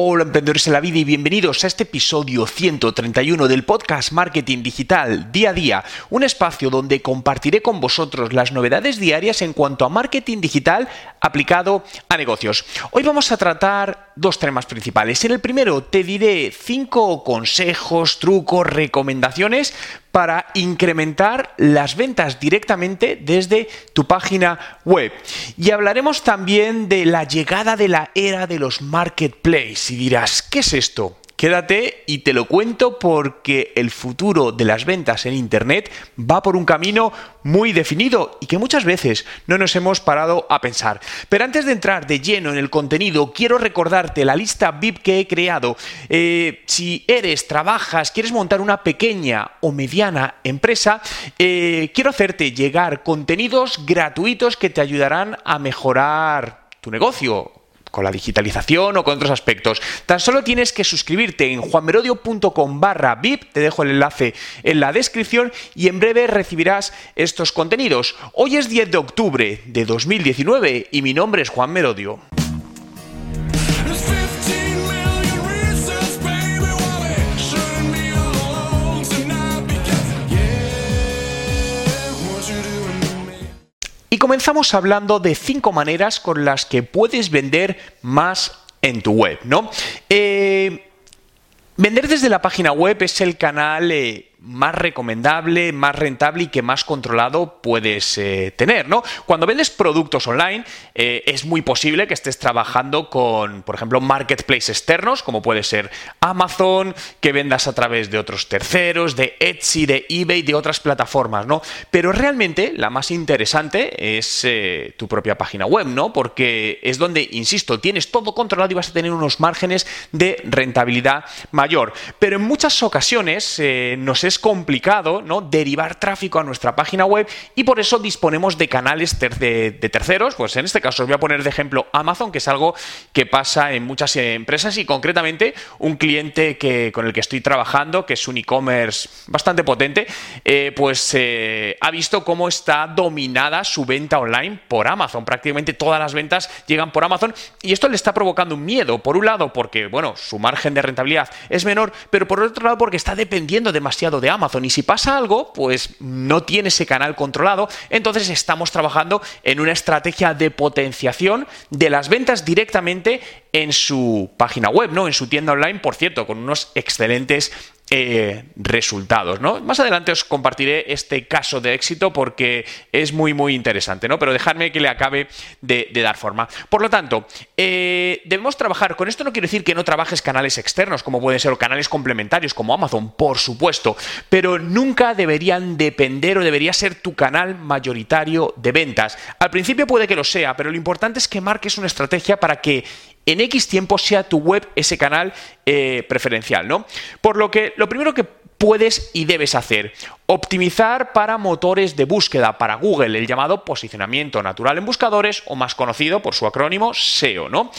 Hola emprendedores en la vida y bienvenidos a este episodio 131 del podcast Marketing Digital Día a Día, un espacio donde compartiré con vosotros las novedades diarias en cuanto a marketing digital aplicado a negocios. Hoy vamos a tratar dos temas principales. En el primero te diré cinco consejos, trucos, recomendaciones para incrementar las ventas directamente desde tu página web. Y hablaremos también de la llegada de la era de los marketplaces. Y dirás, ¿qué es esto? Quédate y te lo cuento porque el futuro de las ventas en Internet va por un camino muy definido y que muchas veces no nos hemos parado a pensar. Pero antes de entrar de lleno en el contenido, quiero recordarte la lista VIP que he creado. Eh, si eres, trabajas, quieres montar una pequeña o mediana empresa, eh, quiero hacerte llegar contenidos gratuitos que te ayudarán a mejorar tu negocio con la digitalización o con otros aspectos. Tan solo tienes que suscribirte en juanmerodio.com barra VIP, te dejo el enlace en la descripción y en breve recibirás estos contenidos. Hoy es 10 de octubre de 2019 y mi nombre es Juan Merodio. Y comenzamos hablando de cinco maneras con las que puedes vender más en tu web, ¿no? Eh, vender desde la página web es el canal eh, más recomendable, más rentable y que más controlado puedes eh, tener, ¿no? Cuando vendes productos online, eh, es muy posible que estés trabajando con, por ejemplo, marketplaces externos, como puede ser Amazon, que vendas a través de otros terceros, de Etsy, de eBay, de otras plataformas, ¿no? Pero realmente la más interesante es eh, tu propia página web, ¿no? Porque es donde, insisto, tienes todo controlado y vas a tener unos márgenes de rentabilidad mayor. Pero en muchas ocasiones nos es complicado ¿no? derivar tráfico a nuestra página web y por eso disponemos de canales de, terceros. Pues en este caso os voy a poner de ejemplo Amazon, que es algo que pasa en muchas empresas y concretamente un cliente que, con el que estoy trabajando, que es un e-commerce bastante potente, eh, pues eh, ha visto cómo está dominada su venta online por Amazon. Prácticamente todas las ventas llegan por Amazon y esto le está provocando un miedo. Por un lado, porque bueno, su margen de rentabilidad es menor, pero por otro lado, porque está dependiendo demasiado de Amazon. Y si pasa algo, pues no tiene ese canal controlado. Entonces estamos trabajando en una estrategia de potenciación de las ventas directamente en su página web, ¿no? En su tienda online, por cierto, con unos excelentes eh, resultados, ¿no? Más adelante os compartiré este caso de éxito porque es muy, muy interesante, ¿no? Pero dejadme que le acabe de, dar forma. Por lo tanto, eh, debemos trabajar, con esto no quiero decir que no trabajes canales externos, como pueden ser canales complementarios, como Amazon, por supuesto, pero nunca deberían depender o debería ser tu canal mayoritario de ventas. Al principio puede que lo sea, pero lo importante es que marques una estrategia para que en X tiempo sea tu web ese canal eh, preferencial, ¿no? Por lo que lo primero que puedes y debes hacer. Optimizar para motores de búsqueda, para Google, el llamado posicionamiento natural en buscadores, o más conocido por su acrónimo SEO, ¿no?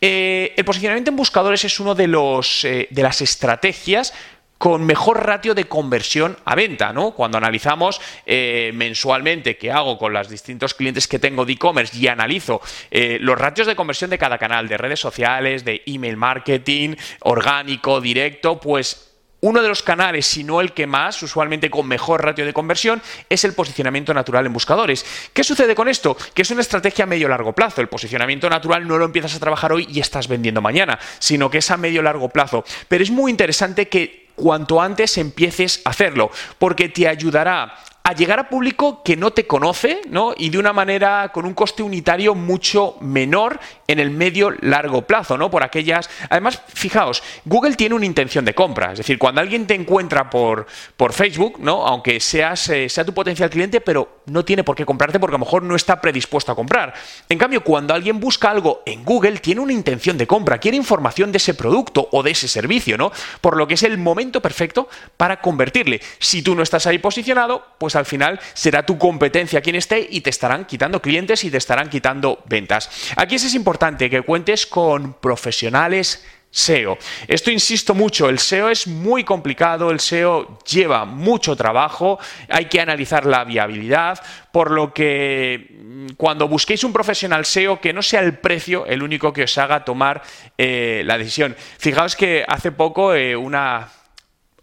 Eh, el posicionamiento en buscadores es uno de, los, eh, de las estrategias con mejor ratio de conversión a venta, ¿no? Cuando analizamos eh, mensualmente qué hago con los distintos clientes que tengo de e-commerce y analizo eh, los ratios de conversión de cada canal, de redes sociales, de email marketing, orgánico, directo, pues uno de los canales, si no el que más, usualmente con mejor ratio de conversión, es el posicionamiento natural en buscadores. ¿Qué sucede con esto? Que es una estrategia a medio largo plazo. El posicionamiento natural no lo empiezas a trabajar hoy y estás vendiendo mañana, sino que es a medio largo plazo. Pero es muy interesante que cuanto antes empieces a hacerlo, porque te ayudará a llegar a público que no te conoce, ¿no? Y de una manera con un coste unitario mucho menor en el medio largo plazo, ¿no? Por aquellas. Además, fijaos, Google tiene una intención de compra. Es decir, cuando alguien te encuentra por, por Facebook, ¿no? Aunque seas, eh, sea tu potencial cliente, pero no tiene por qué comprarte porque a lo mejor no está predispuesto a comprar. En cambio, cuando alguien busca algo en Google, tiene una intención de compra, quiere información de ese producto o de ese servicio, ¿no? Por lo que es el momento perfecto para convertirle. Si tú no estás ahí posicionado, pues al final será tu competencia quien esté y te estarán quitando clientes y te estarán quitando ventas. Aquí es importante que cuentes con profesionales SEO. Esto insisto mucho, el SEO es muy complicado, el SEO lleva mucho trabajo, hay que analizar la viabilidad, por lo que mm, cuando busquéis un profesional SEO que no sea el precio el único que os haga tomar eh, la decisión. Fijaos que hace poco eh, una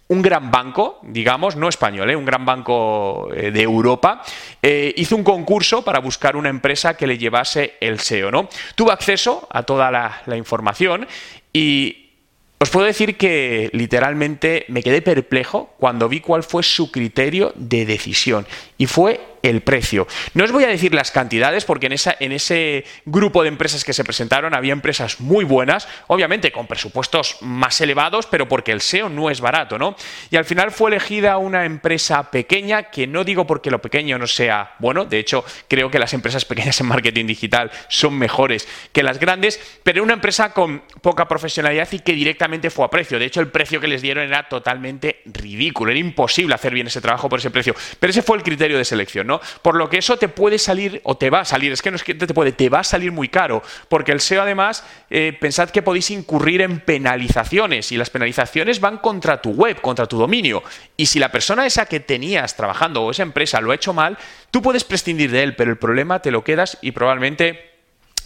un gran banco, digamos, no español, ¿eh? un gran banco eh, de Europa, eh, hizo un concurso para buscar una empresa que le llevase el SEO. ¿no? Tuve acceso a toda la, la información y os puedo decir que literalmente me quedé perplejo cuando vi cuál fue su criterio de decisión. Y fue el precio. No os voy a decir las cantidades porque en, esa, en ese grupo de empresas que se presentaron había empresas muy buenas, obviamente con presupuestos más elevados, pero porque el SEO no es barato, ¿no? Y al final fue elegida una empresa pequeña, que no digo porque lo pequeño no sea bueno, de hecho creo que las empresas pequeñas en marketing digital son mejores que las grandes, pero una empresa con poca profesionalidad y que directamente fue a precio. De hecho, el precio que les dieron era totalmente ridículo, era imposible hacer bien ese trabajo por ese precio. Pero ese fue el criterio de selección, ¿no? Por lo que eso te puede salir, o te va a salir, es que no es que te puede, te va a salir muy caro, porque el SEO además, eh, pensad que podéis incurrir en penalizaciones, y las penalizaciones van contra tu web, contra tu dominio, y si la persona esa que tenías trabajando o esa empresa lo ha hecho mal, tú puedes prescindir de él, pero el problema te lo quedas y probablemente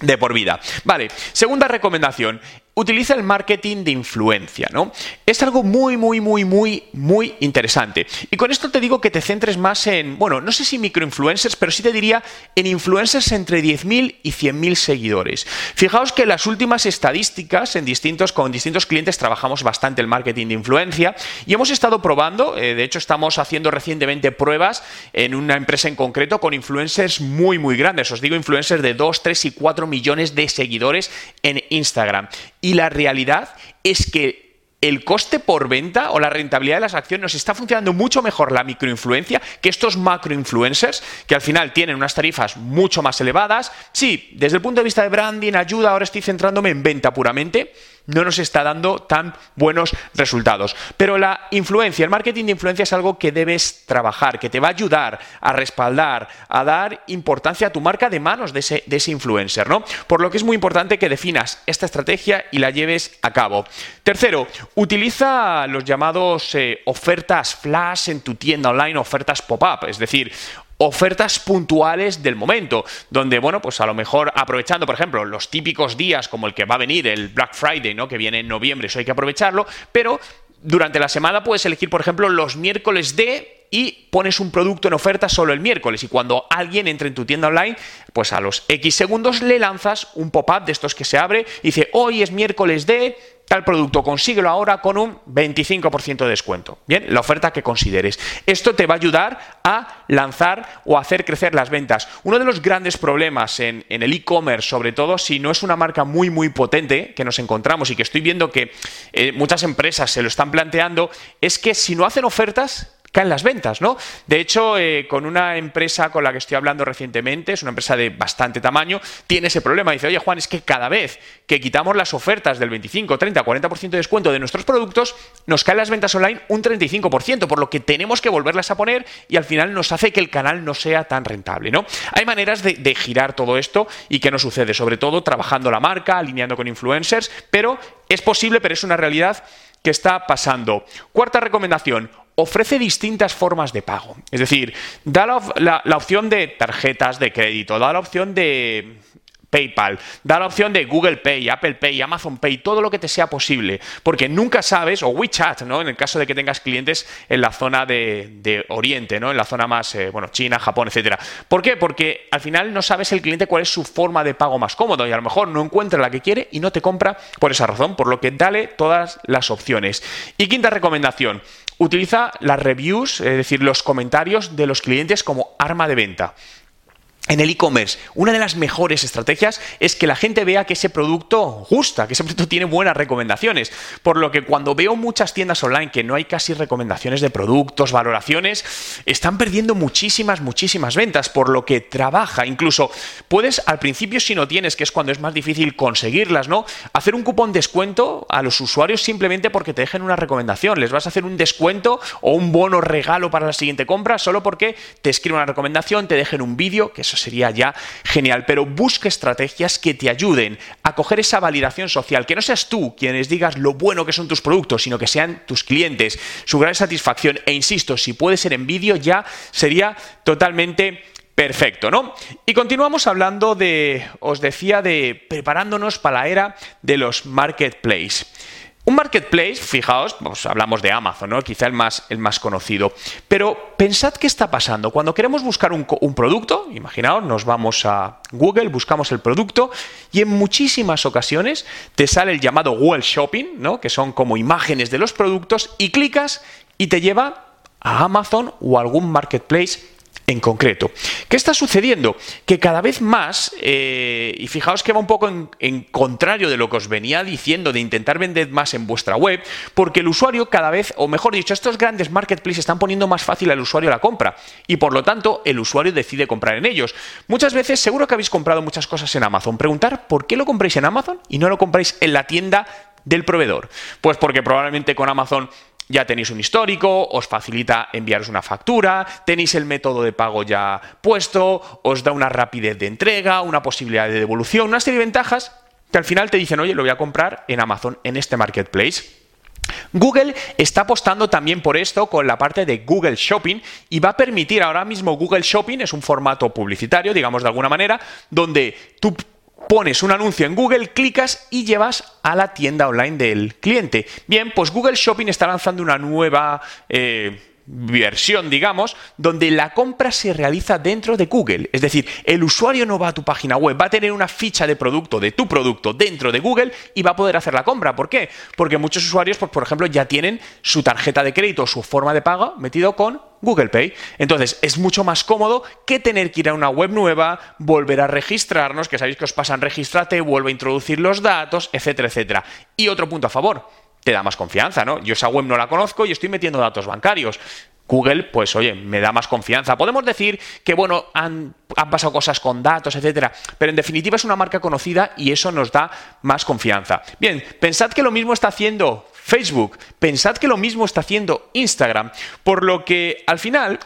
de por vida. Vale, segunda recomendación, utiliza el marketing de influencia, ¿no? Es algo muy, muy, muy, muy, muy interesante. Y con esto te digo que te centres más en, bueno, no sé si microinfluencers, pero sí te diría en influencers entre 10.000 y 100.000 seguidores. Fijaos que las últimas estadísticas en distintos, con distintos clientes trabajamos bastante el marketing de influencia y hemos estado probando, eh, de hecho estamos haciendo recientemente pruebas en una empresa en concreto con influencers muy, muy grandes. Os digo influencers de 2, 3 y 4 millones de seguidores en Instagram. Y la realidad es que el coste por venta o la rentabilidad de las acciones nos está funcionando mucho mejor la microinfluencia que estos macroinfluencers que al final tienen unas tarifas mucho más elevadas. Sí, desde el punto de vista de branding, ayuda, ahora estoy centrándome en venta puramente, no nos está dando tan buenos resultados. Pero la influencia, el marketing de influencia es algo que debes trabajar, que te va a ayudar a respaldar, a dar importancia a tu marca de manos de ese, influencer, ¿no? Por lo que es muy importante que definas esta estrategia y la lleves a cabo. Tercero, utiliza los llamados eh, ofertas flash en tu tienda online, ofertas pop-up, es decir, ofertas puntuales del momento, donde, bueno, pues a lo mejor aprovechando, por ejemplo, los típicos días como el que va a venir, el Black Friday, ¿no? Que viene en noviembre, eso hay que aprovecharlo, pero durante la semana puedes elegir, por ejemplo, los miércoles de y pones un producto en oferta solo el miércoles y cuando alguien entre en tu tienda online, pues a los X segundos le lanzas un pop-up de estos que se abre y dice, hoy es miércoles de tal producto, consíguelo ahora con un 25% de descuento. Bien, la oferta que consideres. Esto te va a ayudar a lanzar o hacer crecer las ventas. Uno de los grandes problemas en, el e-commerce, sobre todo si no es una marca muy, muy potente que nos encontramos y que estoy viendo que eh, muchas empresas se lo están planteando, es que si no hacen ofertas, caen las ventas, ¿no? De hecho, eh, con una empresa con la que estoy hablando recientemente, es una empresa de bastante tamaño, tiene ese problema. Dice, oye Juan, es que cada vez que quitamos las ofertas del 25, 30, 40% de descuento de nuestros productos, nos caen las ventas online un 35%, por lo que tenemos que volverlas a poner y al final nos hace que el canal no sea tan rentable, ¿no? Hay maneras de, de girar todo esto y que no sucede, sobre todo trabajando la marca, alineando con influencers, pero es posible, pero es una realidad que está pasando. Cuarta recomendación, ofrece distintas formas de pago. Es decir, da la, opción de tarjetas de crédito, da la opción de PayPal, da la opción de Google Pay, Apple Pay, Amazon Pay, todo lo que te sea posible, porque nunca sabes, o WeChat, ¿no? En el caso de que tengas clientes en la zona de, Oriente, ¿no? En la zona más, eh, bueno, China, Japón, etcétera. ¿Por qué? Porque al final no sabes el cliente cuál es su forma de pago más cómodo y a lo mejor no encuentra la que quiere y no te compra por esa razón, por lo que dale todas las opciones. Y quinta recomendación, utiliza las reviews, es decir, los comentarios de los clientes como arma de venta en el e-commerce, una de las mejores estrategias es que la gente vea que ese producto gusta, que ese producto tiene buenas recomendaciones. Por lo que cuando veo muchas tiendas online que no hay casi recomendaciones de productos, valoraciones, están perdiendo muchísimas, muchísimas ventas. Por lo que trabaja, incluso puedes al principio, si no tienes, que es cuando es más difícil conseguirlas, ¿no? Hacer un cupón descuento a los usuarios simplemente porque te dejen una recomendación. Les vas a hacer un descuento o un bono regalo para la siguiente compra solo porque te escriben una recomendación, te dejen un vídeo, que eso sería ya genial, pero busca estrategias que te ayuden a coger esa validación social, que no seas tú quienes digas lo bueno que son tus productos, sino que sean tus clientes, su gran satisfacción. E insisto, si puede ser en vídeo ya sería totalmente Perfecto, ¿no? Y continuamos hablando de, os decía, de preparándonos para la era de los marketplaces. Un marketplace, fijaos, pues hablamos de Amazon, ¿no? quizá el más, el más conocido. Pero pensad qué está pasando. Cuando queremos buscar un, producto, imaginaos, nos vamos a Google, buscamos el producto y en muchísimas ocasiones te sale el llamado Google Shopping, ¿no? que son como imágenes de los productos, y clicas y te lleva a Amazon o algún marketplace en concreto. ¿Qué está sucediendo? Que cada vez más, eh, y fijaos que va un poco en, contrario de lo que os venía diciendo de intentar vender más en vuestra web, porque el usuario cada vez, o mejor dicho, estos grandes marketplaces están poniendo más fácil al usuario la compra y por lo tanto el usuario decide comprar en ellos. Muchas veces seguro que habéis comprado muchas cosas en Amazon. Preguntar por qué lo compráis en Amazon y no lo compráis en la tienda del proveedor. Pues porque probablemente con Amazon ya tenéis un histórico, os facilita enviaros una factura, tenéis el método de pago ya puesto, os da una rapidez de entrega, una posibilidad de devolución, una serie de ventajas que al final te dicen, oye, lo voy a comprar en Amazon, en este marketplace. Google está apostando también por esto con la parte de Google Shopping y va a permitir ahora mismo Google Shopping, es un formato publicitario, digamos de alguna manera, donde tú pones un anuncio en Google, clicas y llevas a la tienda online del cliente. Bien, pues Google Shopping está lanzando una nueva... Eh, versión, digamos, donde la compra se realiza dentro de Google. Es decir, el usuario no va a tu página web, va a tener una ficha de producto, de tu producto, dentro de Google y va a poder hacer la compra. ¿Por qué? Porque muchos usuarios, pues, por ejemplo, ya tienen su tarjeta de crédito, su forma de pago metido con Google Pay. Entonces, es mucho más cómodo que tener que ir a una web nueva, volver a registrarnos, que sabéis que os pasan registrate, vuelve a introducir los datos, etcétera, etcétera. Y otro punto a favor, te da más confianza, ¿no? Yo esa web no la conozco y estoy metiendo datos bancarios. Google, pues oye, me da más confianza. Podemos decir que, bueno, han, han, pasado cosas con datos, etcétera, pero en definitiva es una marca conocida y eso nos da más confianza. Bien, pensad que lo mismo está haciendo Facebook, pensad que lo mismo está haciendo Instagram, por lo que al final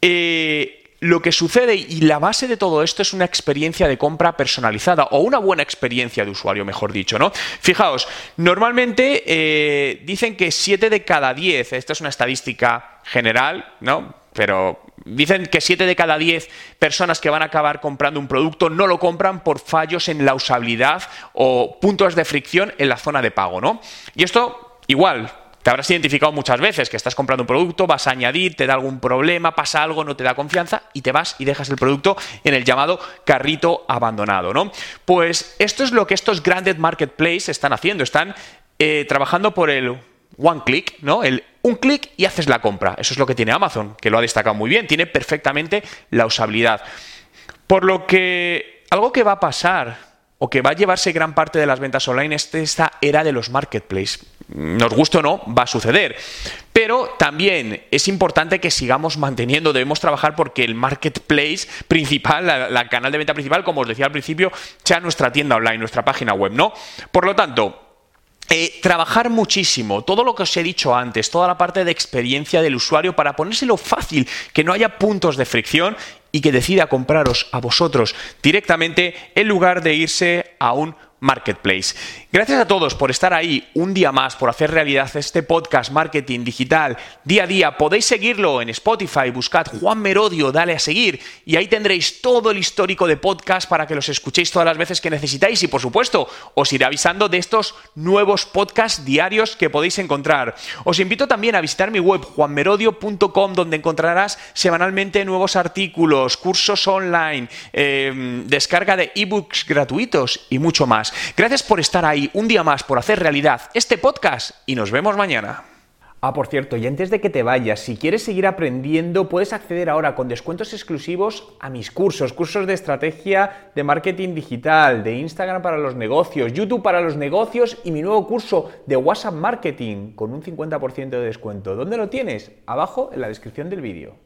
eh, lo que sucede y la base de todo esto es una experiencia de compra personalizada o una buena experiencia de usuario, mejor dicho, ¿no? Fijaos, normalmente eh, dicen que 7 de cada 10, esta es una estadística general, ¿no? Pero dicen que 7 de cada 10 personas que van a acabar comprando un producto no lo compran por fallos en la usabilidad o puntos de fricción en la zona de pago, ¿no? Y esto, igual, te habrás identificado muchas veces que estás comprando un producto, vas a añadir, te da algún problema, pasa algo, no te da confianza y te vas y dejas el producto en el llamado carrito abandonado, ¿no? Pues esto es lo que estos grandes marketplaces están haciendo, están eh, trabajando por el one click, ¿no? El un clic y haces la compra. Eso es lo que tiene Amazon, que lo ha destacado muy bien, tiene perfectamente la usabilidad. Por lo que algo que va a pasar o que va a llevarse gran parte de las ventas online es esta era de los marketplaces nos guste o no, va a suceder. Pero también es importante que sigamos manteniendo, debemos trabajar porque el marketplace principal, la, canal de venta principal, como os decía al principio, sea nuestra tienda online, nuestra página web, ¿no? Por lo tanto, eh, trabajar muchísimo, todo lo que os he dicho antes, toda la parte de experiencia del usuario para ponérselo fácil, que no haya puntos de fricción y que decida compraros a vosotros directamente en lugar de irse a un Marketplace. Gracias a todos por estar ahí un día más, por hacer realidad este podcast Marketing Digital día a día. Podéis seguirlo en Spotify, buscad Juan Merodio, dale a seguir y ahí tendréis todo el histórico de podcast para que los escuchéis todas las veces que necesitáis y por supuesto os iré avisando de estos nuevos podcasts diarios que podéis encontrar. Os invito también a visitar mi web juanmerodio.com donde encontrarás semanalmente nuevos artículos, cursos online, eh, descarga de ebooks gratuitos y mucho Gracias por estar ahí un día más, por hacer realidad este podcast y nos vemos mañana. Ah, por cierto, y antes de que te vayas, si quieres seguir aprendiendo, puedes acceder ahora con descuentos exclusivos a mis cursos, cursos de estrategia de marketing digital, de Instagram para los negocios, YouTube para los negocios y mi nuevo curso de WhatsApp Marketing con un 50% de descuento. ¿Dónde lo tienes? Abajo en la descripción del vídeo.